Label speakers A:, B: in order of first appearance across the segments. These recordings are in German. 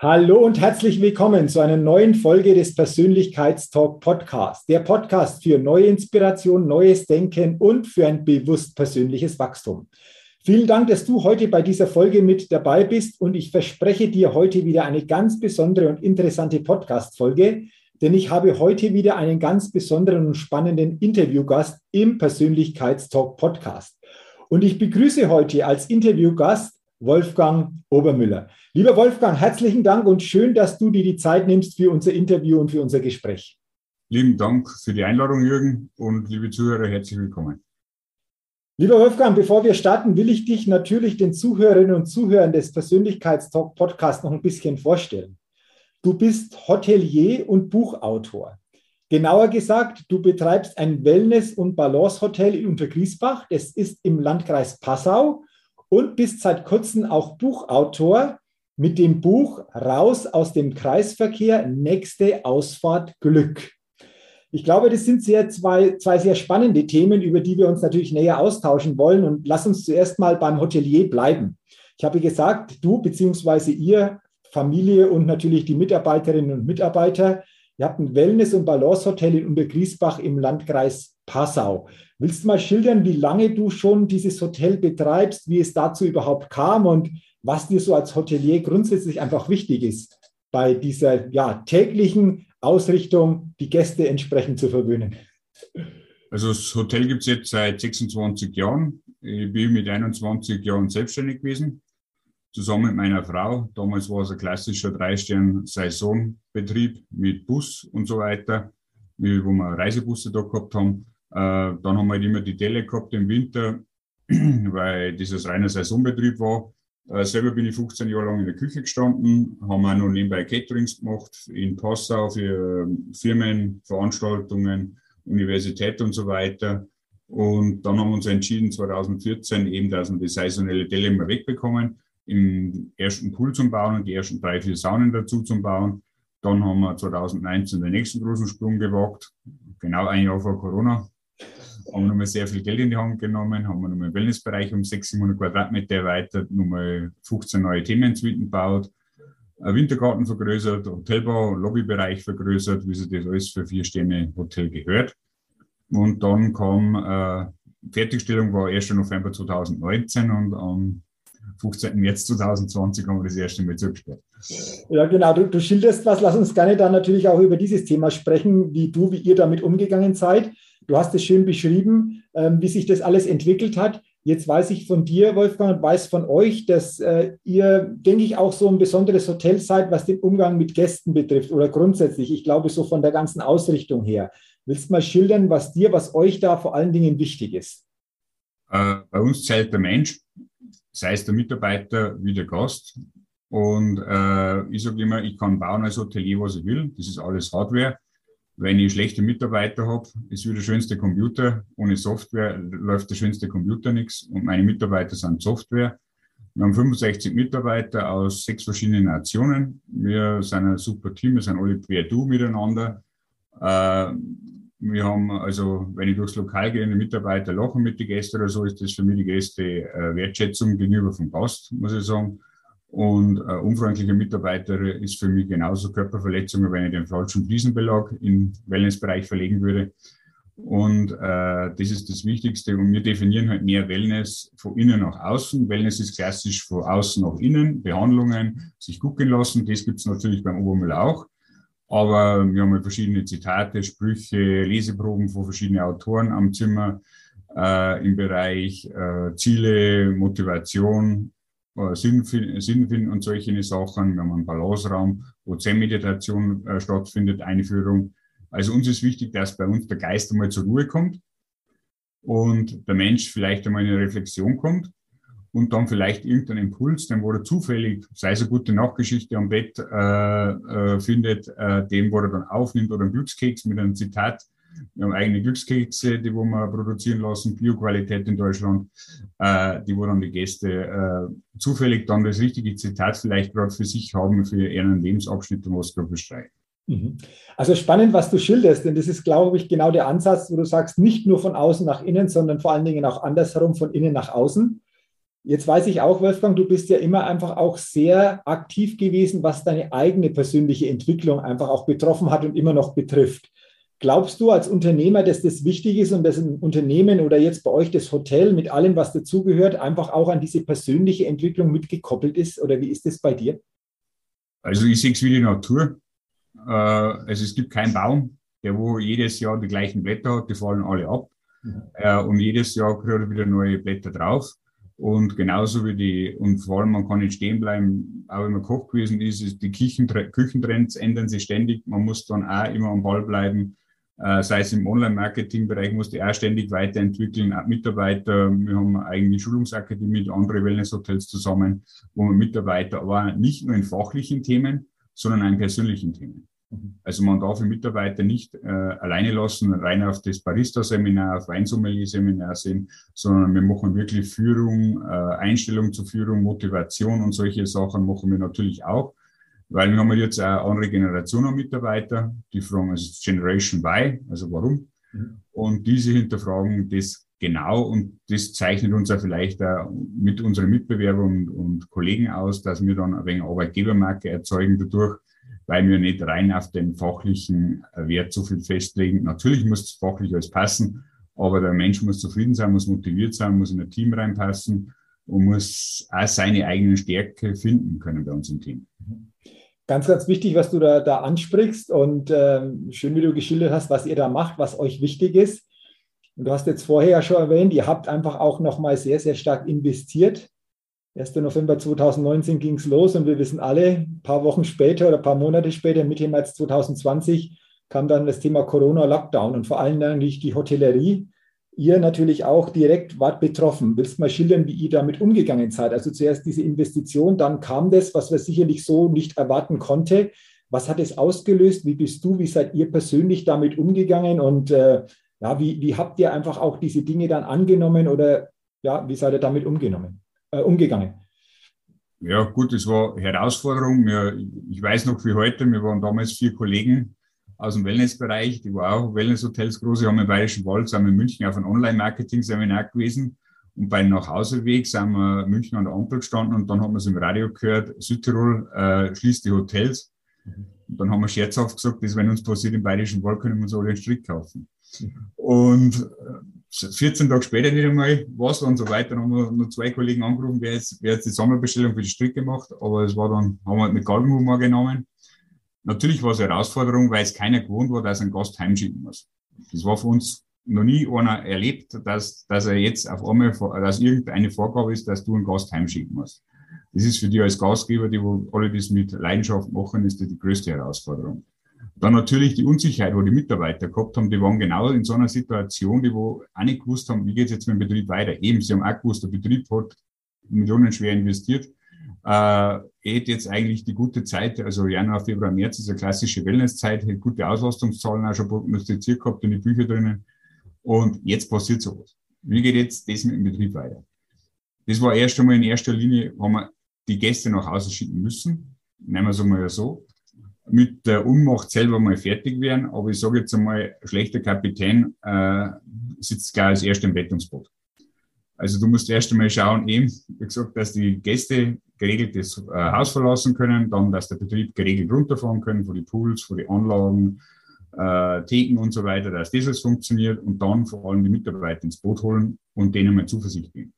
A: Hallo und herzlich willkommen zu einer neuen Folge des Persönlichkeitstalk Podcasts. Der Podcast für neue Inspiration, neues Denken und für ein bewusst persönliches Wachstum. Vielen Dank, dass du heute bei dieser Folge mit dabei bist und ich verspreche dir heute wieder eine ganz besondere und interessante Podcast-Folge, denn ich habe heute wieder einen ganz besonderen und spannenden Interviewgast im Persönlichkeitstalk Podcast. Und ich begrüße heute als Interviewgast Wolfgang Obermüller. Lieber Wolfgang, herzlichen Dank und schön, dass du dir die Zeit nimmst für unser Interview und für unser Gespräch.
B: Lieben Dank für die Einladung, Jürgen, und liebe Zuhörer, herzlich willkommen.
A: Lieber Wolfgang, bevor wir starten, will ich dich natürlich den Zuhörerinnen und Zuhörern des Persönlichkeitstalk Podcasts noch ein bisschen vorstellen. Du bist Hotelier und Buchautor. Genauer gesagt, du betreibst ein Wellness- und Balance-Hotel in Untergriesbach. Das ist im Landkreis Passau und bist seit kurzem auch Buchautor mit dem Buch Raus aus dem Kreisverkehr, nächste Ausfahrt Glück. Ich glaube, das sind sehr zwei, zwei sehr spannende Themen, über die wir uns natürlich näher austauschen wollen. Und lass uns zuerst mal beim Hotelier bleiben. Ich habe gesagt, du bzw. ihr, Familie und natürlich die Mitarbeiterinnen und Mitarbeiter, ihr habt ein Wellness- und Balance-Hotel in Untergriesbach im Landkreis Passau. Willst du mal schildern, wie lange du schon dieses Hotel betreibst, wie es dazu überhaupt kam und was dir so als Hotelier grundsätzlich einfach wichtig ist, bei dieser ja, täglichen Ausrichtung die Gäste entsprechend zu verwöhnen?
B: Also das Hotel gibt es jetzt seit 26 Jahren. Ich bin mit 21 Jahren selbstständig gewesen, zusammen mit meiner Frau. Damals war es ein klassischer Drei-Stern-Saisonbetrieb mit Bus und so weiter, wo wir Reisebusse da gehabt haben. Äh, dann haben wir halt immer die Delle gehabt im Winter, weil dieses reiner Saisonbetrieb war. Äh, selber bin ich 15 Jahre lang in der Küche gestanden, haben auch noch nebenbei Caterings gemacht in Passau für ähm, Firmen, Veranstaltungen, Universität und so weiter. Und dann haben wir uns entschieden, 2014 eben, dass wir die saisonelle Delle immer wegbekommen, im ersten Pool zum Bauen und die ersten drei, vier Saunen dazu zum Bauen. Dann haben wir 2019 den nächsten großen Sprung gewagt, genau ein Jahr vor Corona haben wir nochmal sehr viel Geld in die Hand genommen, haben wir nochmal im Wellnessbereich um 600 Quadratmeter erweitert, nochmal 15 neue Themensuiten gebaut, einen Wintergarten vergrößert, Hotelbau, Lobbybereich vergrößert, wie sich das alles für vier Sterne Hotel gehört. Und dann kam äh, Fertigstellung war 1. November 2019 und am 15. März 2020 haben wir das erste Mal zugestellt.
A: Ja, genau. Du, du schilderst was. Lass uns gerne dann natürlich auch über dieses Thema sprechen, wie du, wie ihr damit umgegangen seid. Du hast es schön beschrieben, ähm, wie sich das alles entwickelt hat. Jetzt weiß ich von dir, Wolfgang, und weiß von euch, dass äh, ihr, denke ich, auch so ein besonderes Hotel seid, was den Umgang mit Gästen betrifft oder grundsätzlich. Ich glaube, so von der ganzen Ausrichtung her. Willst du mal schildern, was dir, was euch da vor allen Dingen wichtig ist?
B: Äh, bei uns zählt der Mensch, sei es der Mitarbeiter wie der Gast. Und äh, ich sage immer, ich kann bauen als Hotelier, was ich will. Das ist alles Hardware. Wenn ich schlechte Mitarbeiter habe, ist wie der schönste Computer. Ohne Software läuft der schönste Computer nichts. Und meine Mitarbeiter sind Software. Wir haben 65 Mitarbeiter aus sechs verschiedenen Nationen. Wir sind ein super Team, wir sind alle quer du miteinander. Äh, wir haben also, wenn ich durchs Lokal gehe, die Mitarbeiter lachen mit den Gästen oder so, ist das für mich die größte äh, Wertschätzung gegenüber vom Gast, muss ich sagen. Und äh, unfreundliche Mitarbeiter ist für mich genauso Körperverletzungen, wenn ich den falschen Fliesenbelag im Wellnessbereich verlegen würde. Und äh, das ist das Wichtigste. Und wir definieren halt mehr Wellness von innen nach außen. Wellness ist klassisch von außen nach innen. Behandlungen, sich gucken lassen. Das gibt's natürlich beim Obermüll auch. Aber wir haben verschiedene Zitate, Sprüche, Leseproben von verschiedenen Autoren am Zimmer äh, im Bereich äh, Ziele, Motivation, äh, Sinn, finden und solche Sachen. Wir haben einen Balanceraum, wo Zen-Meditation äh, stattfindet, Einführung. Also uns ist wichtig, dass bei uns der Geist einmal zur Ruhe kommt und der Mensch vielleicht einmal in eine Reflexion kommt und dann vielleicht irgendeinen Impuls, den wo er zufällig, sei es eine gute Nachtgeschichte am Bett äh, äh, findet, äh, den wo er dann aufnimmt oder einen Glückskeks mit einem Zitat. Wir haben eigene Glückskekse, die wo wir produzieren lassen, Bioqualität in Deutschland, äh, die wo dann die Gäste äh, zufällig dann das richtige Zitat vielleicht gerade für sich haben, für ihren Lebensabschnitt, was gerade bestreiten.
A: Mhm. Also spannend, was du schilderst, denn das ist, glaube ich, genau der Ansatz, wo du sagst, nicht nur von außen nach innen, sondern vor allen Dingen auch andersherum von innen nach außen. Jetzt weiß ich auch, Wolfgang, du bist ja immer einfach auch sehr aktiv gewesen, was deine eigene persönliche Entwicklung einfach auch betroffen hat und immer noch betrifft. Glaubst du als Unternehmer, dass das wichtig ist und dass ein Unternehmen oder jetzt bei euch das Hotel mit allem, was dazugehört, einfach auch an diese persönliche Entwicklung mitgekoppelt ist? Oder wie ist das bei dir?
B: Also ich sehe es wie die Natur. Äh, also es gibt keinen Baum, der wo jedes Jahr die gleichen Blätter hat, die fallen alle ab. Mhm. Äh, und jedes Jahr kriegt er wieder neue Blätter drauf. Und genauso wie die, und vor allem man kann nicht stehen bleiben, auch wenn man Koch gewesen ist, ist die Küchentrends ändern sich ständig. Man muss dann auch immer am Ball bleiben. Äh, sei es im Online-Marketing-Bereich, muss die auch ständig weiterentwickeln. Auch Mitarbeiter, wir haben eine eigene Schulungsakademie mit anderen Wellness-Hotels zusammen, wo wir Mitarbeiter, aber nicht nur in fachlichen Themen, sondern auch in persönlichen Themen. Also man darf den Mitarbeiter nicht äh, alleine lassen, rein auf das Barista-Seminar, auf Weinsommelier-Seminar sehen, sondern wir machen wirklich Führung, äh, Einstellung zur Führung, Motivation und solche Sachen machen wir natürlich auch, weil wir haben jetzt eine andere Generation an Mitarbeiter, die fragen, also Generation Y, also warum? Mhm. Und diese hinterfragen das genau und das zeichnet uns auch vielleicht auch mit unseren Mitbewerbern und, und Kollegen aus, dass wir dann ein wenig Arbeitgebermarke erzeugen dadurch, weil wir nicht rein auf den fachlichen Wert so viel festlegen. Natürlich muss es fachlich alles passen, aber der Mensch muss zufrieden sein, muss motiviert sein, muss in ein Team reinpassen und muss auch seine eigene Stärke finden können bei uns im Team.
A: Ganz, ganz wichtig, was du da, da ansprichst und äh, schön, wie du geschildert hast, was ihr da macht, was euch wichtig ist. Und du hast jetzt vorher ja schon erwähnt, ihr habt einfach auch nochmal sehr, sehr stark investiert 1. November 2019 ging es los und wir wissen alle, ein paar Wochen später oder ein paar Monate später, Mitte März 2020, kam dann das Thema Corona-Lockdown und vor allem natürlich die Hotellerie. Ihr natürlich auch direkt wart betroffen. Willst du mal schildern, wie ihr damit umgegangen seid? Also zuerst diese Investition, dann kam das, was wir sicherlich so nicht erwarten konnte. Was hat es ausgelöst? Wie bist du, wie seid ihr persönlich damit umgegangen? Und äh, ja, wie, wie habt ihr einfach auch diese Dinge dann angenommen oder ja, wie seid ihr damit umgenommen? äh, umgegangen?
B: Ja, gut, es war Herausforderung. Ich weiß noch wie heute, wir waren damals vier Kollegen aus dem Wellnessbereich, die waren auch Wellnesshotels große, haben im Bayerischen Wald, sind wir in München auf einem Online-Marketing-Seminar gewesen. Und beim Nachhauseweg sind wir München an der Ampel gestanden und dann haben wir es im Radio gehört, Südtirol äh, schließt die Hotels. Und dann haben wir scherzhaft gesagt, das, wenn uns passiert im Bayerischen Wald, können wir uns alle einen Strick kaufen. Und äh, 14 Tage später nicht einmal was und so weiter. Dann haben wir noch zwei Kollegen angerufen, wer jetzt, wer jetzt die Sammelbestellung für die Stricke macht. Aber es war dann, haben wir halt mit Galgenhumor genommen. Natürlich war es eine Herausforderung, weil es keiner gewohnt war, dass ein Gast heimschicken muss. Das war für uns noch nie einer erlebt, dass, dass er jetzt auf einmal, dass irgendeine Vorgabe ist, dass du einen Gast heimschicken musst. Das ist für die als Gastgeber, die wo alle das mit Leidenschaft machen, ist die größte Herausforderung. Dann natürlich die Unsicherheit, wo die Mitarbeiter gehabt haben, die waren genau in so einer Situation, die wo auch nicht gewusst haben, wie geht es jetzt mit dem Betrieb weiter. Eben, sie haben auch gewusst, der Betrieb hat Millionen schwer investiert. Äh, hätte jetzt eigentlich die gute Zeit, also Januar, Februar, März ist eine klassische Wellnesszeit, hat gute Auslastungszahlen auch schon prognostiziert gehabt in die Bücher drinnen. Und jetzt passiert sowas. Wie geht jetzt das mit dem Betrieb weiter? Das war erst einmal in erster Linie, haben wir die Gäste nach Hause schicken müssen. Nehmen wir es einmal so mit der Unmacht selber mal fertig werden. Aber ich sage jetzt einmal, ein schlechter Kapitän äh, sitzt gar als erster im Rettungsboot. Also du musst erst einmal schauen, eben, wie gesagt, dass die Gäste geregelt das äh, Haus verlassen können, dann, dass der Betrieb geregelt runterfahren können, von den Pools, von den Anlagen, äh, Theken und so weiter, dass das alles funktioniert und dann vor allem die Mitarbeiter ins Boot holen und denen mal Zuversicht geben.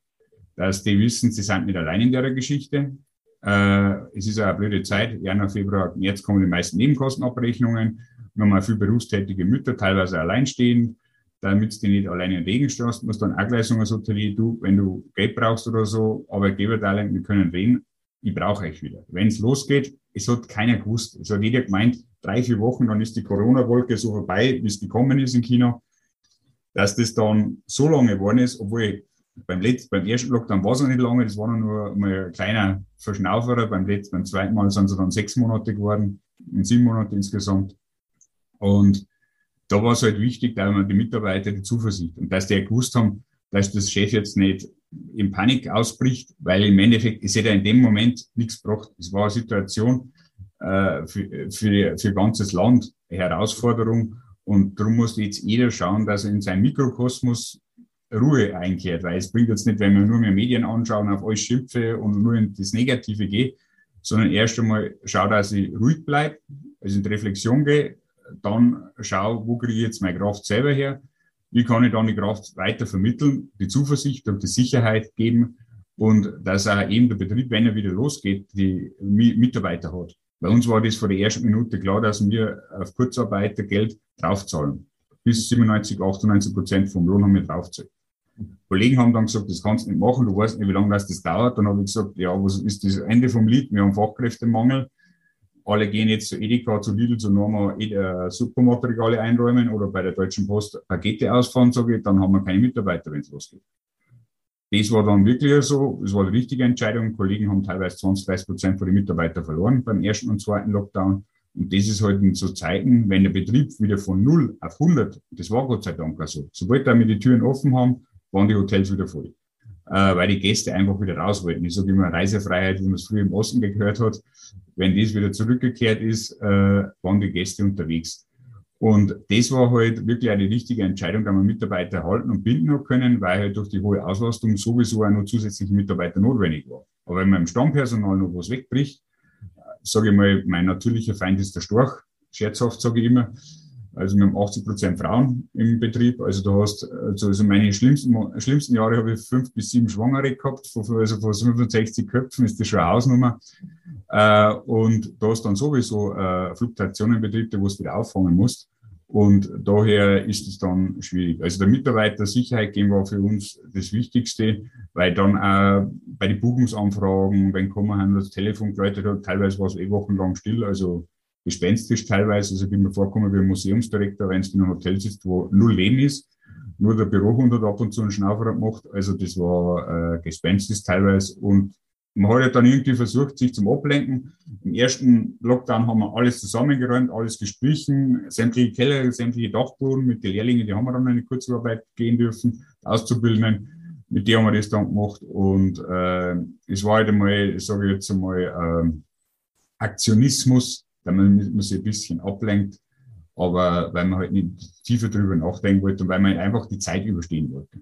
B: Dass die wissen, sie sind nicht allein in der Geschichte, Äh, es ist eine blöde Zeit. Januar, Februar, März kommen die meisten Nebenkostenabrechnungen. Haben viele berufstätige Mütter, teilweise alleinstehend. Damit du nicht alleine in den Regen du dann auch gleich sagen, so, du, wenn du Geld brauchst oder so, Arbeitgeberdarlehen, wir können reden, ich brauche euch wieder. Wenn es losgeht, es hat keiner gewusst. Es hat jeder gemeint, drei, vier Wochen, dann ist die Corona-Wolke so vorbei, wie es gekommen ist in China, dass das dann so lange geworden ist, obwohl beim letzten, beim ersten Lockdown war es noch nicht lange, das war nur mal ein kleiner Verschnauferer. Beim letzten, beim zweiten Mal sind es dann sechs Monate geworden, in sieben Monate insgesamt. Und da war es halt wichtig, da haben die Mitarbeiter die Zuversicht und dass die gewusst haben, dass das Chef jetzt nicht in Panik ausbricht, weil im Endeffekt, es hätte in dem Moment nichts gebracht. Es war eine Situation äh, für, für, für ganzes Land, eine Herausforderung. Und darum muss jetzt jeder schauen, dass er in seinem Mikrokosmos Ruhe einkehrt, weil es bringt jetzt nicht, wenn wir nur mehr Medien anschauen, auf euch schimpfe und nur in das Negative gehe, sondern erst einmal schau, dass ich ruhig bleibe, also in die Reflexion gehe, dann schau, wo kriege ich jetzt meine Kraft selber her, wie kann ich dann die Kraft weiter vermitteln, die Zuversicht und die Sicherheit geben und dass auch eben der Betrieb, wenn er wieder losgeht, die Mitarbeiter hat. Bei uns war das vor der ersten Minute klar, dass wir auf Kurzarbeitergeld draufzahlen. Bis 97, 98 Prozent vom Lohn haben wir draufzahlt. Kollegen haben dann gesagt, das kannst du nicht machen, du weißt nicht, wie lange das dauert. Dann habe ich gesagt, ja, was ist das Ende vom Lied? Wir haben Fachkräftemangel alle gehen jetzt zu Edeka, zu Lidl, zu Norma äh, Supermarktregale einräumen oder bei der Deutschen Post Pakete ausfahren, sage ich, dann haben wir keine Mitarbeiter, wenn es losgeht. Das war dann wirklich so, das war die richtige Entscheidung. Kollegen haben teilweise 20, 30 Prozent von den Mitarbeitern verloren beim ersten und zweiten Lockdown. Und das ist halt in so Zeiten, wenn der Betrieb wieder von 0 auf 100, das war Gott sei Dank auch so, sobald wir die Türen offen haben, waren die Hotels wieder voll äh, weil die Gäste einfach wieder raus wollten. Ich sage immer Reisefreiheit, wie man es früher im Osten gehört hat. Wenn das wieder zurückgekehrt ist, äh, waren die Gäste unterwegs. Und das war halt wirklich eine richtige Entscheidung, da wir Mitarbeiter halten und binden noch können, weil halt durch die hohe Auslastung sowieso auch noch zusätzliche Mitarbeiter notwendig war. Aber wenn man im Stammpersonal noch was wegbricht, sage ich mal, mein natürlicher Feind ist der Storch, scherzhaft sage ich immer, also wir haben 80 Prozent Frauen im Betrieb. Also du hast, also, also meine schlimmsten, schlimmsten Jahre habe ich fünf bis sieben Schwangere gehabt. Von, also von 65 Köpfen ist das schon eine Hausnummer. Äh, und da hast dann sowieso äh, Fluktuationen im Betrieb, wo du wieder auffangen musst. Und daher ist es dann schwierig. Also der Mitarbeiter-Sicherheit geben war für uns das Wichtigste, weil dann auch bei den Buchungsanfragen, wenn haben, das Telefon geläutet hat, teilweise war es eh wochenlang still. Also gespenstisch teilweise. Also ich bin mir vorgekommen wie ein Museumsdirektor, wenn es in einem Hotel sitzt, wo null Leben ist. Nur der Bürohund hat ab und zu einen Schnaufer gemacht. Also das war äh, gespenstisch teilweise. Und man hat ja dann irgendwie versucht, sich zum Ablenken. Im ersten Lockdown haben wir alles zusammengeräumt, alles gestrichen, sämtliche Keller, sämtliche Dachboden mit den Lehrlingen, die haben wir dann in eine Kurzarbeit gehen dürfen, Auszubildenden. Mit der haben wir das dann gemacht. Und äh, es war halt einmal, sage ich jetzt einmal, äh, Aktionismus damit man sich ein bisschen ablenkt, aber weil man halt nicht tiefer drüber nachdenken wollte und weil man einfach die Zeit überstehen wollte.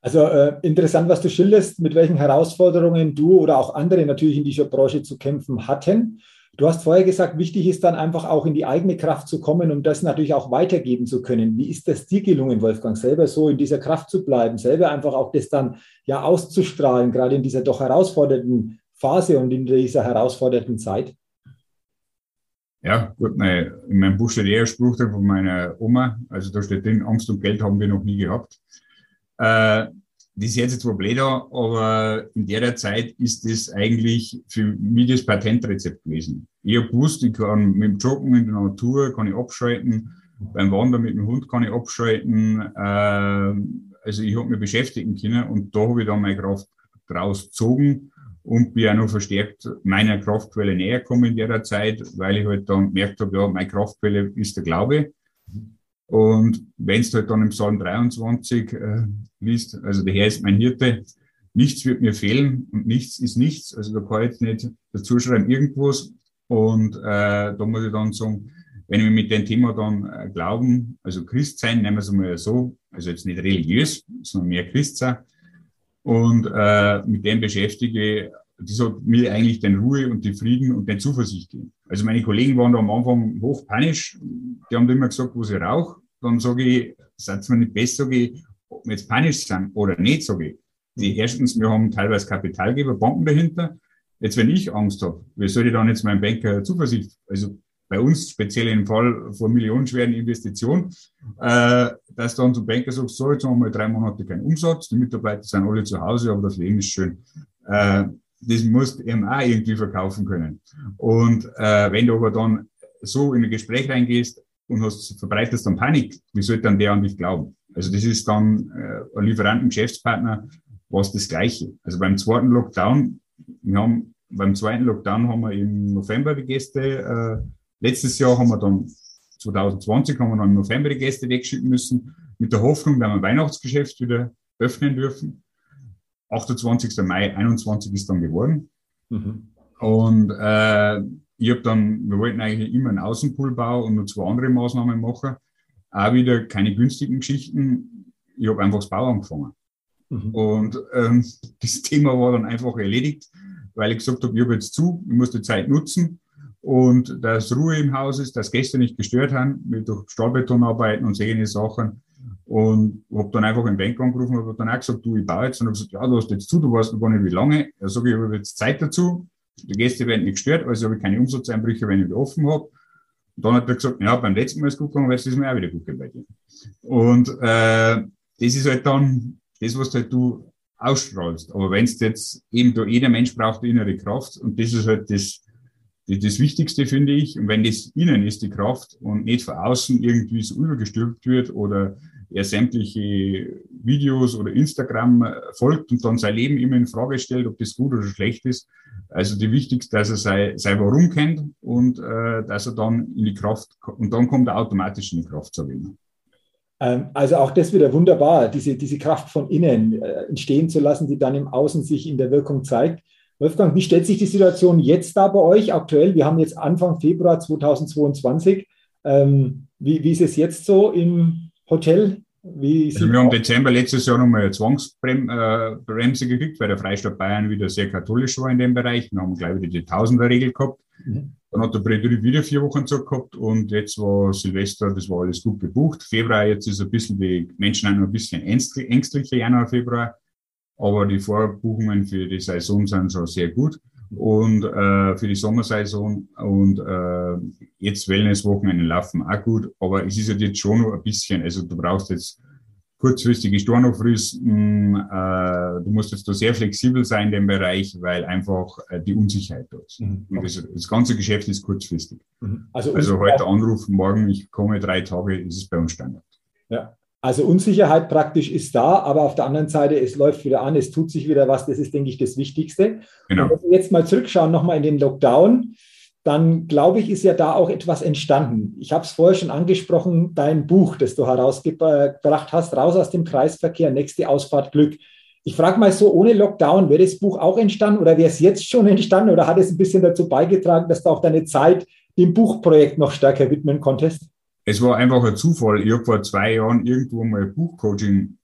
A: Also äh, interessant, was du schilderst, mit welchen Herausforderungen du oder auch andere natürlich in dieser Branche zu kämpfen hatten. Du hast vorher gesagt, wichtig ist dann einfach auch in die eigene Kraft zu kommen, um das natürlich auch weitergeben zu können. Wie ist das dir gelungen, Wolfgang, selber so in dieser Kraft zu bleiben, selber einfach auch das dann ja auszustrahlen, gerade in dieser doch herausfordernden Phase und in dieser herausfordernden Zeit?
B: Ja, gut, nein, in meinem Buch steht eher Spruch von meiner Oma. Also da steht drin, Angst und Geld haben wir noch nie gehabt. Äh, das ist jetzt zwar blöd, aber in der Zeit ist das eigentlich für mich das Patentrezept gewesen. Ich habe gewusst, ich kann mit dem Joggen in der Natur kann ich abschalten, beim Wandern mit dem Hund kann ich abschalten. Äh, also ich habe mich beschäftigen können und da habe ich dann meine Kraft draus gezogen und bin auch noch verstärkt meiner Kraftquelle näher gekommen in der Zeit, weil ich halt dann gemerkt habe, ja, meine Kraftquelle ist der Glaube. Und wenn es halt dann im Psalm 23 äh, liest, also der Herr ist mein Hirte, nichts wird mir fehlen und nichts ist nichts. Also da kann ich jetzt nicht dazu schreiben irgendwas. Und äh, da muss ich dann sagen, wenn wir mit dem Thema dann äh, glauben, also Christ sein, nehmen wir es mal so, also jetzt nicht religiös, sondern mehr Christ sein, und äh, mit dem beschäftige, das hat mir eigentlich den Ruhe und die Frieden und den Zuversicht gegeben. Also meine Kollegen waren da am Anfang hochpanisch. Die haben immer gesagt, wo sie rauch. Dann sage ich, seid mir nicht besser, sage ich, ob wir jetzt panisch sind oder nicht, sage ich. Die erstens, wir haben teilweise Kapitalgeber, Banken dahinter. Jetzt, wenn ich Angst habe, wie soll ich dann jetzt meinem Banker Zuversicht, also bei uns speziell im Fall von millionenschweren Investitionen, äh, dass dann zum Banker sagt, so, jetzt haben wir drei Monate keinen Umsatz, die Mitarbeiter sind alle zu Hause, aber das Leben ist schön. Äh, das musst du eben auch irgendwie verkaufen können. Und äh, wenn du aber dann so in ein Gespräch reingehst und hast, verbreitest dann Panik, wie soll dann der an dich glauben? Also das ist dann äh, ein Lieferanten, Geschäftspartner, was das Gleiche. Also beim zweiten Lockdown, wir haben beim zweiten Lockdown haben wir im November die Gäste, äh, letztes Jahr haben wir dann 2020 haben wir dann im November die Gäste wegschicken müssen, mit der Hoffnung, dass wir Weihnachtsgeschäft wieder öffnen dürfen. 28. Mai 21 ist dann geworden. Mhm. Und äh, ich habe dann, wir wollten eigentlich immer einen Außenpoolbau und noch zwei andere Maßnahmen machen. Auch wieder keine günstigen Geschichten. Ich habe einfach das Bau angefangen. Mhm. Und ähm, das Thema war dann einfach erledigt, weil ich gesagt habe, ich habe jetzt zu, ich muss die Zeit nutzen und dass Ruhe im Haus ist, dass Gäste nicht gestört haben, mit durch Stahlbeton arbeiten und solche Sachen. Und habe dann einfach im Bank angerufen und habe dann auch gesagt, du, ich baue jetzt. Und habe gesagt, ja, du hast jetzt zu, du weißt noch gar nicht, wie lange. Da sage ich, ich habe jetzt Zeit dazu. Die Gäste werden nicht gestört, also habe ich keine Umsatzeinbrüche, wenn ich wieder offen habe. Und dann hat er gesagt, ja, beim letzten Mal ist es gut gegangen, weil es ist mir auch wieder gut gegangen bei dir. Und äh, das ist halt dann das, was halt du ausstrahlst. Aber wenn es jetzt eben da jeder Mensch braucht innere Kraft und das ist halt das, das, das Wichtigste, finde ich. Und wenn das innen ist, die Kraft und nicht von außen irgendwie so übergestülpt wird oder er sämtliche Videos oder Instagram folgt und dann sein Leben immer in Frage stellt, ob das gut oder schlecht ist. Also die wichtigste, dass er sein, sein Warum kennt und äh, dass er dann in die Kraft, und dann kommt er automatisch in die Kraft zu.
A: Ähm, also auch das wieder wunderbar, diese, diese Kraft von innen äh, entstehen zu lassen, die dann im Außen sich in der Wirkung zeigt. Wolfgang, wie stellt sich die Situation jetzt da bei euch aktuell? Wir haben jetzt Anfang Februar 2022. Ähm, wie, wie ist es jetzt so im Hotel.
B: Also wir haben Dezember letztes Jahr nochmal eine Zwangsbremse äh, gekriegt, weil der Freistaat Bayern wieder sehr katholisch war in dem Bereich. Wir haben gleich wieder die Tausender-Regel gehabt. Mhm. Dann hat der Betrieb wieder vier Wochen Zeit gehabt und jetzt war Silvester, das war alles gut gebucht. Februar, jetzt ist ein bisschen, die Menschen noch ein bisschen ängstlicher, Januar, Februar. Aber die Vorbuchungen für die Saison sind schon sehr gut und äh, für die Sommersaison und äh, jetzt Wellnesswochenende laufen auch gut, aber es ist halt jetzt schon noch ein bisschen, also du brauchst jetzt kurzfristige Stornofristen, äh, du musst jetzt da sehr flexibel sein in dem Bereich, weil einfach äh, die Unsicherheit da ist. Mhm. Und das, das, ganze Geschäft ist kurzfristig. Mhm. Also, also heute anrufen, morgen, ich komme drei Tage, ist es bei uns Standard.
A: Ja, also Unsicherheit praktisch ist da, aber auf der anderen Seite, es läuft wieder an, es tut sich wieder was, das ist, denke ich, das Wichtigste. Genau. Und wenn wir jetzt mal zurückschauen, nochmal in den Lockdown, dann glaube ich, ist ja da auch etwas entstanden. Ich habe es vorher schon angesprochen, dein Buch, das du herausgebracht hast, Raus aus dem Kreisverkehr, nächste Ausfahrt Glück. Ich frage mal so, ohne Lockdown, wäre das Buch auch entstanden oder wäre es jetzt schon entstanden oder hat es ein bisschen dazu beigetragen, dass du auch deine Zeit dem Buchprojekt noch stärker widmen konntest?
B: Es war einfach ein Zufall. Ich habe vor zwei Jahren irgendwo mal Buchcoaching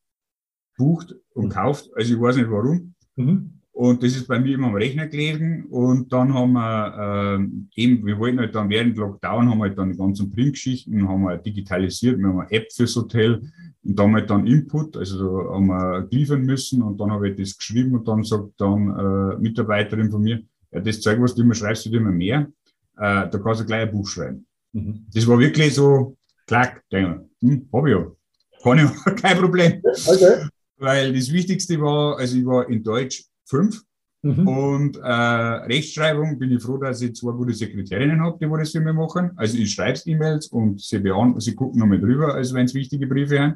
B: bucht und mhm. kauft. Also ich weiß nicht warum. Mhm. Und das ist bei mir immer am Rechner gelegen. Und dann haben wir äh, eben, wir wollten halt dann während Lockdown haben wir halt dann die ganzen Printgeschichten, haben wir digitalisiert. Wir haben eine App fürs Hotel und da haben wir dann Input, also haben wir liefern müssen. Und dann habe ich das geschrieben und dann sagt dann äh, Mitarbeiterin von mir, ja, das Zeug, was du immer schreibst, wird immer mehr. Äh, da kannst du gleich ein Buch schreiben. Mhm. Das war wirklich so, klack, denke hm, hab ich ja. Kann ich, kein Problem. Okay. Weil das Wichtigste war, also ich war in Deutsch fünf mhm. und äh, Rechtschreibung bin ich froh, dass ich zwei gute Sekretärinnen habe, die das für mich machen. Also ich schreibe E-Mails und sie, beant sie gucken nochmal drüber, als wenn es wichtige Briefe haben.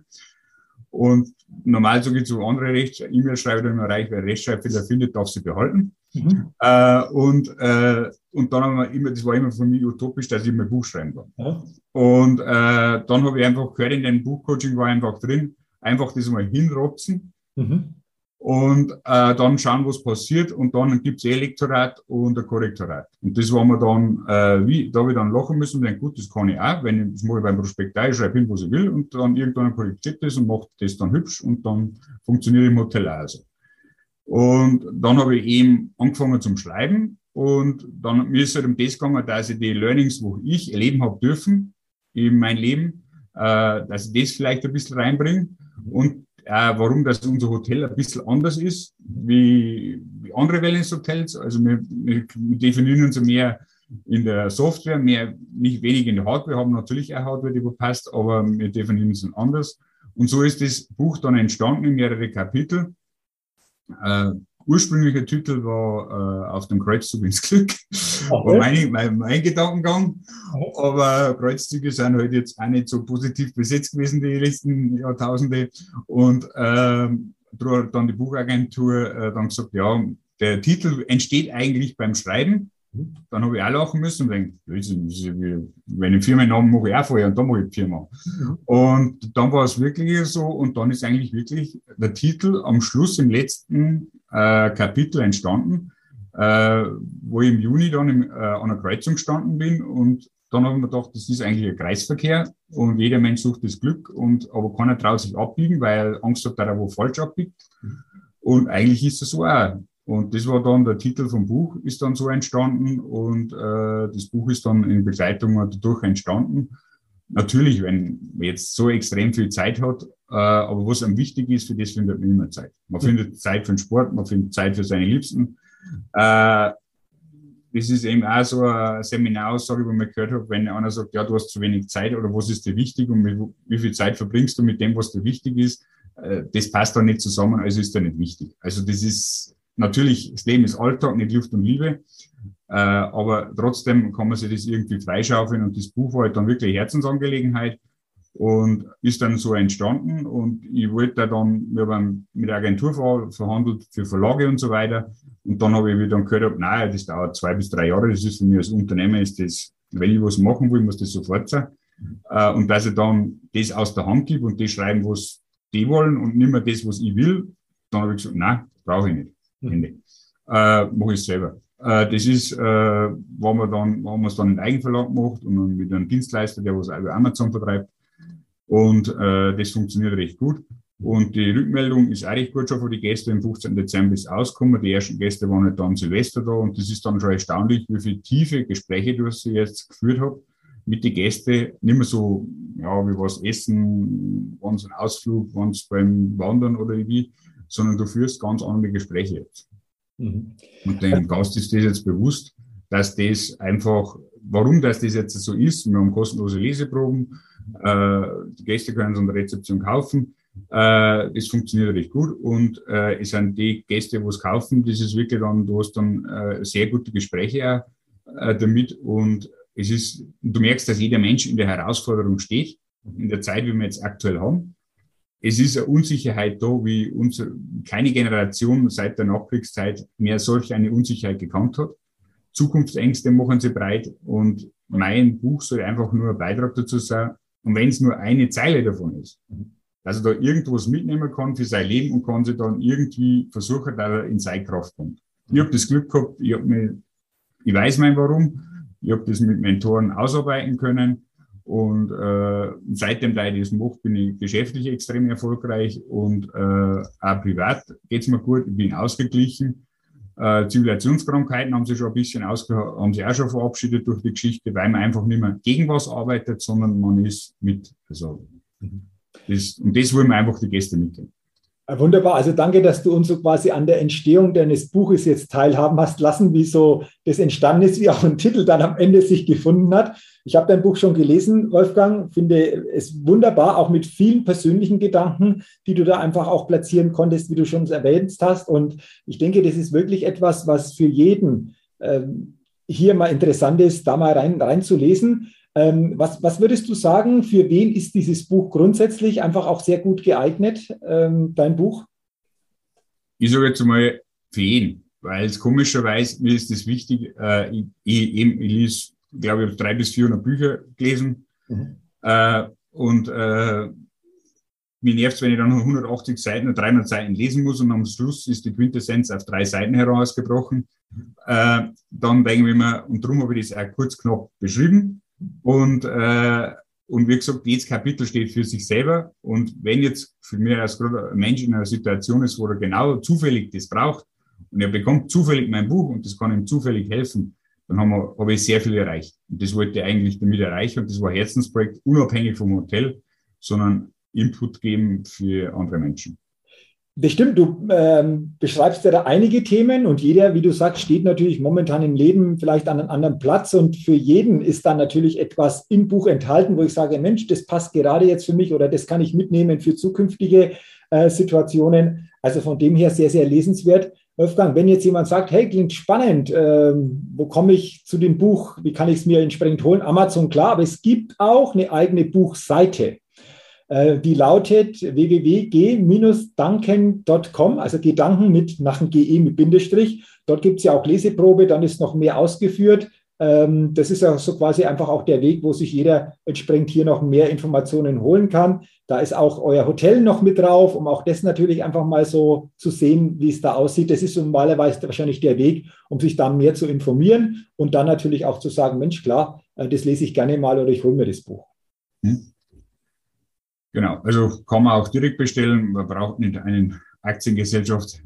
B: Und normal sage ich zu anderen Rechts, E-Mail schreibe dann immer reich, wer Rechtschreibfehler findet, darf sie behalten. Mhm. Äh, und, äh, und dann haben wir immer, das war immer für mich utopisch, dass ich mein Buch schreiben kann. Ja. Und äh, dann habe ich einfach gehört, in dem Buchcoaching war einfach drin, einfach das mal hinrotzen. Mhm und äh, dann schauen, was passiert und dann gibt's Elektorat und ein Korrektorat. Und das war mir dann, äh, wie, da habe ich dann lachen müssen und denke, gut, das kann ich auch, wenn ich das mache ich beim Prospektei, schreibe hin, was ich will und dann irgendwann korrigiert das und macht das dann hübsch und dann funktioniert im Hotel auch so. Und dann habe ich eben angefangen zum Schreiben und dann mir ist halt um das gegangen, dass ich die Learnings, wo ich erleben habe dürfen in mein Leben, äh, dass ich das vielleicht ein bisschen reinbringe und äh, warum das unser Hotel ein bisschen anders ist wie, wie andere Wellness-Hotels. Also wir, wir, definieren uns mehr in der Software, mehr, nicht wenig in der Hardware, haben natürlich auch Hardware, die passt, aber wir definieren uns anders. Und so ist das Buch dann entstanden in mehrere Kapitel. Äh, ursprünglicher Titel war äh, Auf dem Kreuzzug ins Glück, okay. war mein, mein, mein Gedankengang. Aber Kreuzzüge sind halt jetzt auch nicht so positiv besetzt gewesen die letzten Jahrtausende. Und äh, dann die Buchagentur äh, dann gesagt, ja, der Titel entsteht eigentlich beim Schreiben. Dann habe ich auch lachen müssen, wenn, wenn ich Firmennamen mache, ich auch vorher und dann mache ich die Firma. Mhm. Und dann war es wirklich so und dann ist eigentlich wirklich der Titel am Schluss im letzten äh, Kapitel entstanden, äh, wo ich im Juni dann im, äh, an einer Kreuzung gestanden bin und dann habe ich mir gedacht, das ist eigentlich ein Kreisverkehr und jeder Mensch sucht das Glück und aber keiner traut sich abbiegen, weil Angst hat, dass er wo falsch abbiegt. Mhm. Und eigentlich ist es so auch. Und das war dann der Titel vom Buch, ist dann so entstanden und äh, das Buch ist dann in Begleitung dadurch entstanden. Natürlich, wenn man jetzt so extrem viel Zeit hat, äh, aber was am wichtig ist, für das findet man immer Zeit. Man findet Zeit für den Sport, man findet Zeit für seine Liebsten. Äh, das ist eben auch so eine Seminaraussage, wo man gehört hat, wenn einer sagt, ja, du hast zu wenig Zeit oder was ist dir wichtig und mit, wie viel Zeit verbringst du mit dem, was dir wichtig ist, äh, das passt dann nicht zusammen, also ist da nicht wichtig. Also das ist natürlich, das Leben ist Alltag, nicht Luft und Liebe. Äh, aber trotzdem kann man sich das irgendwie freischaufeln und das Buch war halt dann wirklich Herzensangelegenheit und ist dann so entstanden und ich wollte dann, wir haben mit der Agentur verhandelt für Verlage und so weiter und dann habe ich wieder gehört, nein, das dauert zwei bis drei Jahre, das ist für mich als Unternehmer ist das, wenn ich was machen will, muss das sofort sein äh, und dass ich dann das aus der Hand gebe und das schreiben, was die wollen und nicht mehr das, was ich will, dann habe ich gesagt, nein, brauche ich nicht. Mhm. Ende. Äh, mache ich selber. Äh, das ist, äh, wenn man dann, wenn man es dann in Eigenverlag macht und dann mit einem Dienstleister, der was über Amazon vertreibt. Und äh, das funktioniert recht gut. Und die Rückmeldung ist auch recht gut schon für die Gäste. Im 15. Dezember ist ausgekommen. Die ersten Gäste waren halt dann Silvester da. Und das ist dann schon erstaunlich, wie viele tiefe Gespräche du sie jetzt geführt habe mit den Gästen. Nicht mehr so, ja, wie was essen, wann es ein Ausflug, wann es beim Wandern oder wie, sondern du führst ganz andere Gespräche jetzt. Mhm. Und dem Gast ist das jetzt bewusst, dass das einfach, warum das das jetzt so ist, wir haben kostenlose Leseproben, äh, die Gäste können es an der Rezeption kaufen, äh, das funktioniert recht gut und äh, es sind die Gäste, wo es kaufen, das ist wirklich dann, du hast dann äh, sehr gute Gespräche auch, äh, damit und es ist, du merkst, dass jeder Mensch in der Herausforderung steht, in der Zeit, wie wir jetzt aktuell haben es ist eine Unsicherheit da, wie unsere, keine Generation seit der Nachkriegszeit mehr solch eine Unsicherheit gekannt hat. Zukunftsängste machen sie breit und mein Buch soll einfach nur ein Beitrag dazu sein. Und wenn es nur eine Zeile davon ist, dass er da irgendwas mitnehmen kann für sein Leben und kann sich dann irgendwie versuchen, dass er in seine Kraft kommt. Ich habe das Glück gehabt, ich, hab mir, ich weiß mein Warum, ich habe das mit Mentoren ausarbeiten können und äh, seitdem da ich das mache, bin ich geschäftlich extrem erfolgreich und äh, auch privat geht's mir gut, ich bin ausgeglichen. Äh, Zivilisationskrankheiten haben sie schon ein bisschen ausge haben sie auch schon verabschiedet durch die Geschichte, weil man einfach nicht mehr gegen was arbeitet, sondern man ist mit. Also, mhm. das, und das wollen wir einfach die Gäste mitgeben.
A: Wunderbar. Also danke, dass du uns so quasi an der Entstehung deines Buches jetzt teilhaben hast lassen, wie so das entstanden ist, wie auch ein Titel dann am Ende sich gefunden hat. Ich habe dein Buch schon gelesen, Wolfgang, finde es wunderbar, auch mit vielen persönlichen Gedanken, die du da einfach auch platzieren konntest, wie du schon erwähnt hast. Und ich denke, das ist wirklich etwas, was für jeden ähm, hier mal interessant ist, da mal rein, rein zu lesen. Ähm, was, was würdest du sagen, für wen ist dieses Buch grundsätzlich einfach auch sehr gut geeignet, ähm, dein Buch?
B: Ich sage jetzt mal für jeden, weil es komischerweise, mir ist das wichtig, äh, ich, ich, ich, ich lese, glaube ich, drei bis 400 Bücher gelesen mhm. äh, und äh, mir nervt es, wenn ich dann 180 Seiten oder 300 Seiten lesen muss und am Schluss ist die Quintessenz auf drei Seiten herausgebrochen. Äh, dann denke ich mir, und darum habe ich das auch kurz knapp beschrieben. Und, äh, und wie gesagt, jedes Kapitel steht für sich selber. Und wenn jetzt für mich als Mensch in einer Situation ist, wo er genau zufällig das braucht und er bekommt zufällig mein Buch und das kann ihm zufällig helfen, dann haben wir, habe ich sehr viel erreicht. Und das wollte ich eigentlich damit erreichen. Und das war ein Herzensprojekt, unabhängig vom Hotel, sondern Input geben für andere Menschen.
A: Das stimmt, du ähm, beschreibst ja da einige Themen und jeder, wie du sagst, steht natürlich momentan im Leben vielleicht an einem anderen Platz und für jeden ist dann natürlich etwas im Buch enthalten, wo ich sage, Mensch, das passt gerade jetzt für mich oder das kann ich mitnehmen für zukünftige äh, Situationen. Also von dem her sehr, sehr lesenswert. Wolfgang, wenn jetzt jemand sagt, hey, klingt spannend, ähm, wo komme ich zu dem Buch, wie kann ich es mir entsprechend holen? Amazon, klar, aber es gibt auch eine eigene Buchseite. Äh, die lautet www.g-danken.com, also Gedanken mit nach dem GE mit Bindestrich. Dort gibt es ja auch Leseprobe, dann ist noch mehr ausgeführt. Ähm, das ist ja so quasi einfach auch der Weg, wo sich jeder entsprechend hier noch mehr Informationen holen kann. Da ist auch euer Hotel noch mit drauf, um auch das natürlich einfach mal so zu sehen, wie es da aussieht. Das ist normalerweise wahrscheinlich der Weg, um sich da mehr zu informieren und dann natürlich auch zu sagen, Mensch, klar, äh, das lese ich gerne mal oder ich hole mir das Buch. Hm.
B: Genau, also kann man auch direkt bestellen. Man braucht nicht einen Aktiengesellschaft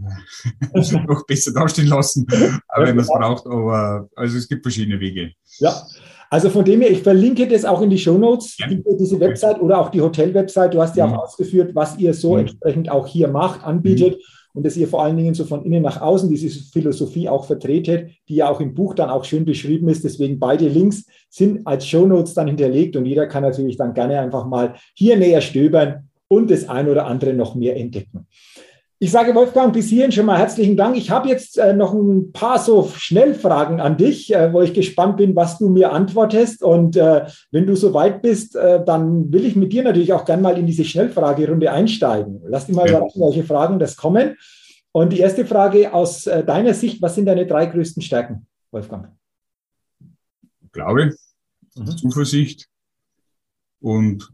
B: noch besser dastehen lassen, wenn man es braucht. Aber also es gibt verschiedene Wege.
A: Ja, also von dem her, ich verlinke das auch in die Show Notes, ja. diese Website oder auch die Hotel-Website. Du hast ja mhm. auch ausgeführt, was ihr so mhm. entsprechend auch hier macht, anbietet. Mhm und dass ihr vor allen Dingen so von innen nach außen diese Philosophie auch vertretet, die ja auch im Buch dann auch schön beschrieben ist. Deswegen beide Links sind als Shownotes dann hinterlegt und jeder kann natürlich dann gerne einfach mal hier näher stöbern und das ein oder andere noch mehr entdecken. Ich sage Wolfgang bis hierhin schon mal herzlichen Dank. Ich habe jetzt äh, noch ein paar so Schnellfragen an dich, äh, wo ich gespannt bin, was du mir antwortest. Und äh, wenn du so weit bist, äh, dann will ich mit dir natürlich auch gerne mal in diese Schnellfragerunde einsteigen. Lass dich mal ja. überraschen, welche Fragen das kommen. Und die erste Frage aus äh, deiner Sicht, was sind deine drei größten Stärken, Wolfgang?
B: Glaube, mhm. Zuversicht und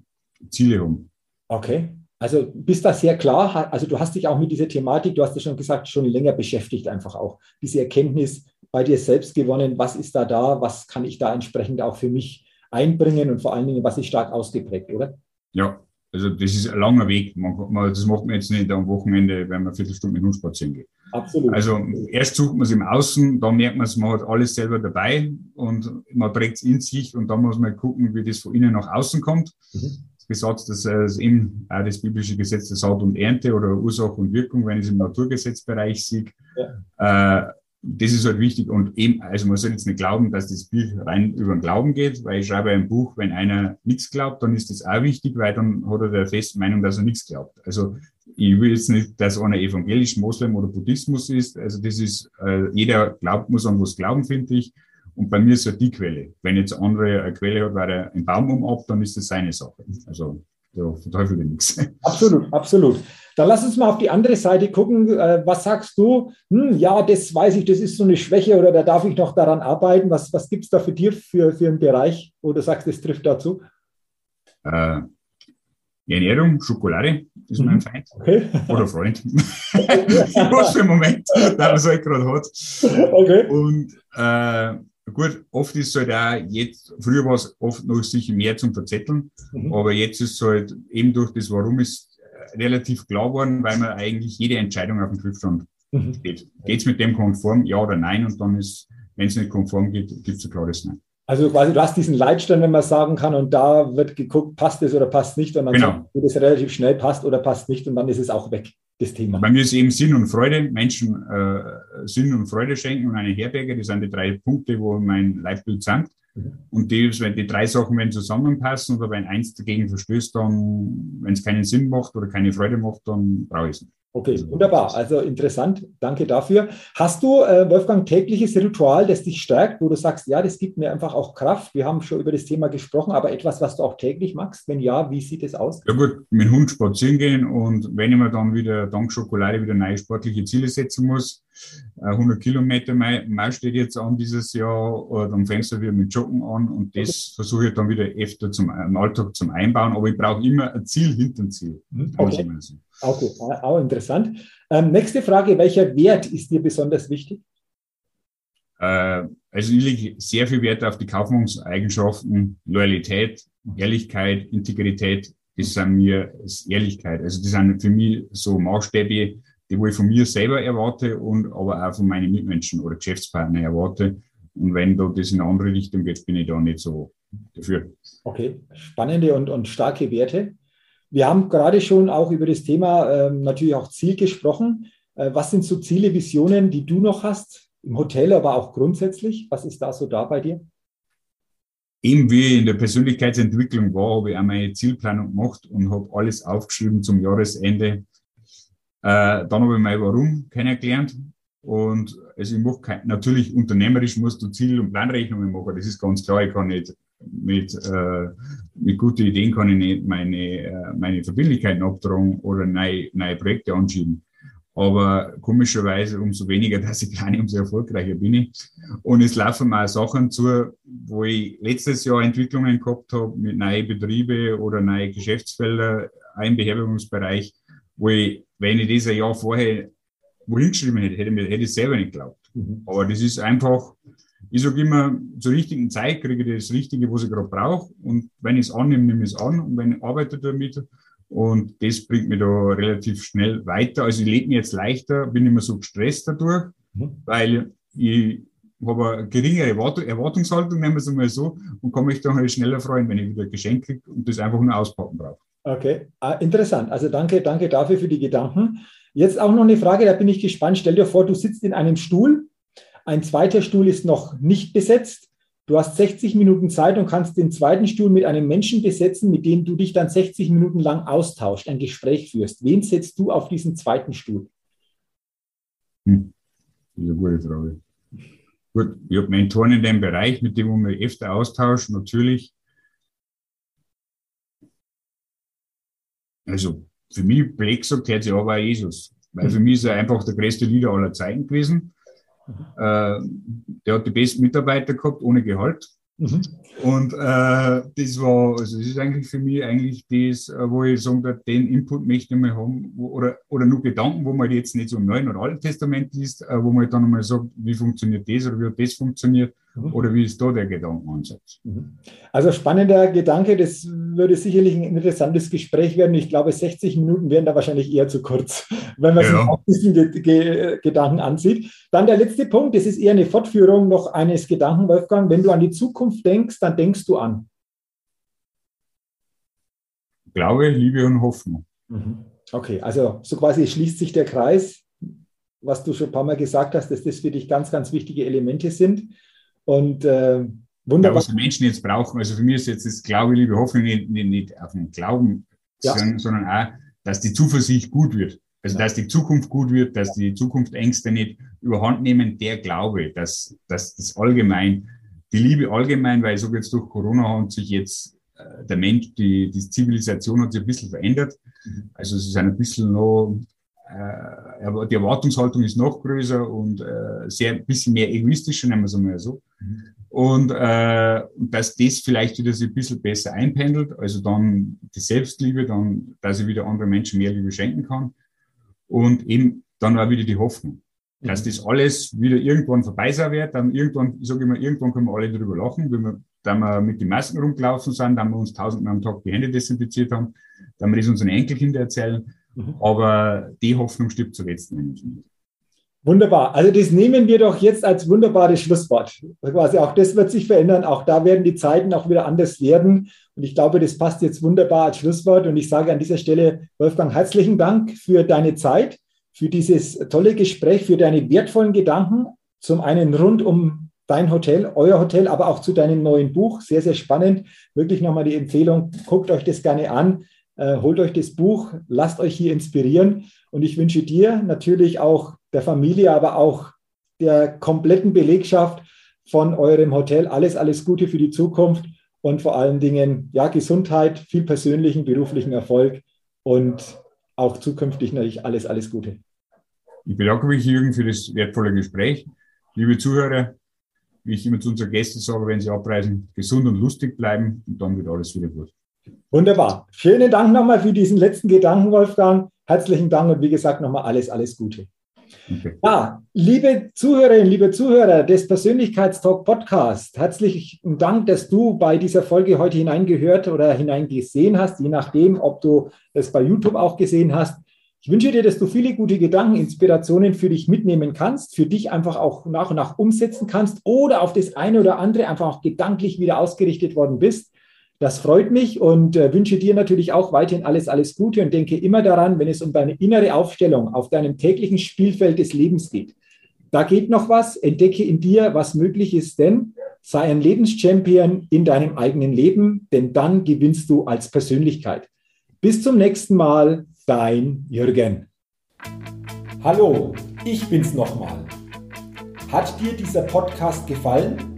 B: Ziele um.
A: Okay. Also bist da sehr klar, also du hast dich auch mit dieser Thematik, du hast ja schon gesagt, schon länger beschäftigt, einfach auch diese Erkenntnis bei dir selbst gewonnen, was ist da da, was kann ich da entsprechend auch für mich einbringen und vor allen Dingen, was ist stark ausgeprägt, oder?
B: Ja, also das ist ein langer Weg. Man, das macht man jetzt nicht am Wochenende, wenn man Viertelstunde mit Hund spazieren geht. Absolut. Also erst sucht man es im Außen, dann merkt man es, man hat alles selber dabei und man trägt es in sich und dann muss man gucken, wie das von innen nach außen kommt. Mhm gesagt, dass es eben auch das biblische Gesetz der Saat und Ernte oder Ursache und Wirkung, wenn ich es im Naturgesetzbereich sehe, ja. äh, das ist halt wichtig und eben, also man soll jetzt nicht glauben, dass das Bild rein über den Glauben geht, weil ich schreibe ein Buch, wenn einer nichts glaubt, dann ist das auch wichtig, weil dann hat er der feste Meinung, dass er nichts glaubt. Also ich will jetzt nicht, dass einer evangelisch, Moslem oder Buddhismus ist. Also das ist, äh, jeder glaubt, muss an was glauben, finde ich. Und bei mir ist ja die Quelle. Wenn jetzt andere eine Quelle hat, weil er einen Baum umab, dann ist das seine Sache. Also ja, verteufel nichts.
A: Absolut, absolut. Dann lass uns mal auf die andere Seite gucken. Äh, was sagst du? Hm, ja, das weiß ich, das ist so eine Schwäche oder da darf ich noch daran arbeiten. Was, was gibt es da für dir für, für einen Bereich, wo du sagst, das trifft dazu?
B: Äh, Ernährung, Schokolade ist mein mhm. Feind. Okay. Oder Freund. Was für einen Moment, da man es halt gerade hat. Okay. Und äh, Gut, oft ist es halt auch jetzt, früher war es oft noch sicher mehr zum Verzetteln, mhm. aber jetzt ist es halt eben durch das Warum ist äh, relativ klar geworden, weil man eigentlich jede Entscheidung auf dem Prüfstand mhm. steht. Geht es mit dem konform, ja oder nein? Und dann ist, wenn es nicht konform geht, gibt es ein klares Nein.
A: Also quasi, du hast diesen Leitstand, wenn man sagen kann, und da wird geguckt, passt es oder passt nicht, und dann genau. sagt, es relativ schnell passt oder passt nicht, und dann ist es auch weg das Thema.
B: Bei mir ist eben Sinn und Freude, Menschen äh, Sinn und Freude schenken und eine Herberge, das sind die drei Punkte, wo mein Leitbild sind. Mhm. Und die, wenn die drei Sachen wenn zusammenpassen oder wenn eins dagegen verstößt, dann, wenn es keinen Sinn macht oder keine Freude macht, dann brauche ich es nicht.
A: Okay, wunderbar. Also interessant. Danke dafür. Hast du, äh, Wolfgang, tägliches Ritual, das dich stärkt, wo du sagst, ja, das gibt mir einfach auch Kraft? Wir haben schon über das Thema gesprochen, aber etwas, was du auch täglich machst? Wenn ja, wie sieht es aus?
B: Ja gut, mit dem Hund spazieren gehen und wenn ich mir dann wieder dank Schokolade wieder neue sportliche Ziele setzen muss, 100 äh, Kilometer Mai steht jetzt an dieses Jahr, dann fängst du wieder mit Joggen an und das okay. versuche ich dann wieder öfter zum, im Alltag zum Einbauen, aber ich brauche immer ein Ziel hinter dem Ziel.
A: Mhm. Okay. Okay, auch interessant. Ähm, nächste Frage, welcher Wert ist dir besonders wichtig?
B: Äh, also ich lege sehr viel Wert auf die Kaufmannseigenschaften, Loyalität, Ehrlichkeit, Integrität. Das sind mir das Ehrlichkeit. Also das sind für mich so Maßstäbe, die wo ich von mir selber erwarte und aber auch von meinen Mitmenschen oder Geschäftspartnern erwarte. Und wenn da das in eine andere Richtung geht, bin ich da nicht so dafür.
A: Okay, spannende und, und starke Werte. Wir haben gerade schon auch über das Thema äh, natürlich auch Ziel gesprochen. Äh, was sind so Ziele, Visionen, die du noch hast im Hotel, aber auch grundsätzlich? Was ist da so da bei dir?
B: Eben wie in der Persönlichkeitsentwicklung war, habe ich auch meine Zielplanung gemacht und habe alles aufgeschrieben zum Jahresende. Äh, dann habe ich mein Warum kennengelernt. Und also ich mache natürlich unternehmerisch musst du Ziel- und Planrechnungen machen. Das ist ganz klar. Ich kann nicht mit, äh, mit guten Ideen kann ich nicht meine, äh, meine Verbindlichkeiten abtragen oder neue, neue Projekte anschieben. Aber komischerweise, umso weniger, dass ich plane, umso erfolgreicher bin ich. Und es laufen auch Sachen zu, wo ich letztes Jahr Entwicklungen gehabt habe mit neuen Betriebe oder neue Geschäftsfelder, ein Beherbergungsbereich, wo ich, wenn ich das ein Jahr vorher wohin geschrieben hätte, hätte, hätte ich selber nicht geglaubt. Mhm. Aber das ist einfach, ich sage immer, zur richtigen Zeit kriege ich das Richtige, was ich gerade brauche. Und wenn ich es annehme, nehme ich es an. Und wenn ich arbeite damit, und das bringt mich da relativ schnell weiter. Also ich lebe mir jetzt leichter, bin immer so gestresst dadurch, mhm. weil ich habe eine geringere Erwartungshaltung, nennen wir es mal so, und kann mich dann halt schneller freuen, wenn ich wieder ein Geschenk kriege und das einfach nur auspacken brauche.
A: Okay, ah, interessant. Also danke, danke dafür für die Gedanken. Jetzt auch noch eine Frage, da bin ich gespannt. Stell dir vor, du sitzt in einem Stuhl, ein zweiter Stuhl ist noch nicht besetzt Du hast 60 Minuten Zeit und kannst den zweiten Stuhl mit einem Menschen besetzen, mit dem du dich dann 60 Minuten lang austauscht, ein Gespräch führst. Wen setzt du auf diesen zweiten Stuhl?
B: Hm. Das ist eine gute Frage. Gut, ich habe Mentoren in dem Bereich, mit dem wir öfter austauschen, natürlich. Also für mich, Blake sagt, hat sich aber Jesus. Weil für mich ist er einfach der größte Leader aller Zeiten gewesen. Äh, der hat die besten Mitarbeiter gehabt, ohne Gehalt. Mhm. Und äh, das war, also das ist eigentlich für mich eigentlich das, äh, wo ich sagen darf, den Input möchte ich mal haben, wo, oder, oder nur Gedanken, wo man jetzt nicht so im Neuen oder Alten Testament liest, äh, wo man dann mal sagt, wie funktioniert das oder wie hat das funktioniert mhm. oder wie ist da der Gedankenansatz.
A: Mhm. Also spannender Gedanke, das würde sicherlich ein interessantes Gespräch werden. Ich glaube, 60 Minuten wären da wahrscheinlich eher zu kurz, wenn man ja. sich auch diesen Ge Ge Gedanken ansieht. Dann der letzte Punkt, das ist eher eine Fortführung noch eines Gedanken, Wolfgang. Wenn du an die Zukunft denkst, dann denkst du an?
B: Glaube, Liebe und Hoffnung.
A: Mhm. Okay, also so quasi schließt sich der Kreis, was du schon ein paar Mal gesagt hast, dass das für dich ganz, ganz wichtige Elemente sind. Und äh, wunderbar. Ja,
B: was die Menschen jetzt brauchen, also für mich ist jetzt das Glaube, Liebe, Hoffnung nicht, nicht, nicht auf den Glauben, ja. sondern, sondern, auch, dass die Zuversicht gut wird. Also, dass die Zukunft gut wird, dass die Zukunftsängste nicht überhand nehmen, der Glaube, dass, dass das allgemein die Liebe allgemein, weil sage jetzt durch Corona hat sich jetzt äh, der Mensch, die, die Zivilisation hat sich ein bisschen verändert. Mhm. Also es ist ein bisschen noch, die Erwartungshaltung ist noch größer und äh, sehr ein bisschen mehr egoistischer, nennen wir es einmal so. Mhm. Und äh, dass das vielleicht wieder so ein bisschen besser einpendelt, also dann die Selbstliebe, dann, dass ich wieder andere Menschen mehr Liebe schenken kann. Und eben dann auch wieder die Hoffnung dass das alles wieder irgendwann vorbei sein wird, dann irgendwann, ich sage immer, irgendwann können wir alle drüber lachen, wenn wir, da wir mit den Masken rumgelaufen sind, da wir uns tausendmal am Tag die Hände desinfiziert haben, da wir das unseren Enkelkindern erzählen. Mhm. Aber die Hoffnung stirbt zuletzt nicht.
A: Wunderbar. Also das nehmen wir doch jetzt als wunderbares Schlusswort. Quasi auch das wird sich verändern. Auch da werden die Zeiten auch wieder anders werden. Und ich glaube, das passt jetzt wunderbar als Schlusswort. Und ich sage an dieser Stelle, Wolfgang, herzlichen Dank für deine Zeit für dieses tolle Gespräch, für deine wertvollen Gedanken. Zum einen rund um dein Hotel, euer Hotel, aber auch zu deinem neuen Buch. Sehr, sehr spannend. Wirklich nochmal die Empfehlung, guckt euch das gerne an, holt euch das Buch, lasst euch hier inspirieren. Und ich wünsche dir natürlich auch der Familie, aber auch der kompletten Belegschaft von eurem Hotel alles, alles Gute für die Zukunft und vor allen Dingen ja, Gesundheit, viel persönlichen, beruflichen Erfolg und auch zukünftig natürlich alles, alles Gute.
B: Ich bedanke mich, Jürgen, für das wertvolle Gespräch. Liebe Zuhörer, wie ich immer zu unseren Gästen sage, wenn sie abreisen, gesund und lustig bleiben und dann wird alles wieder gut.
A: Wunderbar. Vielen Dank nochmal für diesen letzten Gedanken, Wolfgang. Herzlichen Dank und wie gesagt nochmal alles, alles Gute. Okay. Ja, liebe Zuhörerinnen, liebe Zuhörer des Persönlichkeitstalk Podcast, herzlichen Dank, dass du bei dieser Folge heute hineingehört oder hineingesehen hast, je nachdem, ob du es bei YouTube auch gesehen hast. Ich wünsche dir, dass du viele gute Gedanken, Inspirationen für dich mitnehmen kannst, für dich einfach auch nach und nach umsetzen kannst oder auf das eine oder andere einfach auch gedanklich wieder ausgerichtet worden bist. Das freut mich und äh, wünsche dir natürlich auch weiterhin alles, alles Gute und denke immer daran, wenn es um deine innere Aufstellung auf deinem täglichen Spielfeld des Lebens geht. Da geht noch was, entdecke in dir, was möglich ist, denn sei ein Lebenschampion in deinem eigenen Leben, denn dann gewinnst du als Persönlichkeit. Bis zum nächsten Mal, dein Jürgen. Hallo, ich bin's nochmal. Hat dir dieser Podcast gefallen?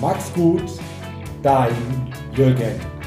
A: Max gut, dein Jürgen.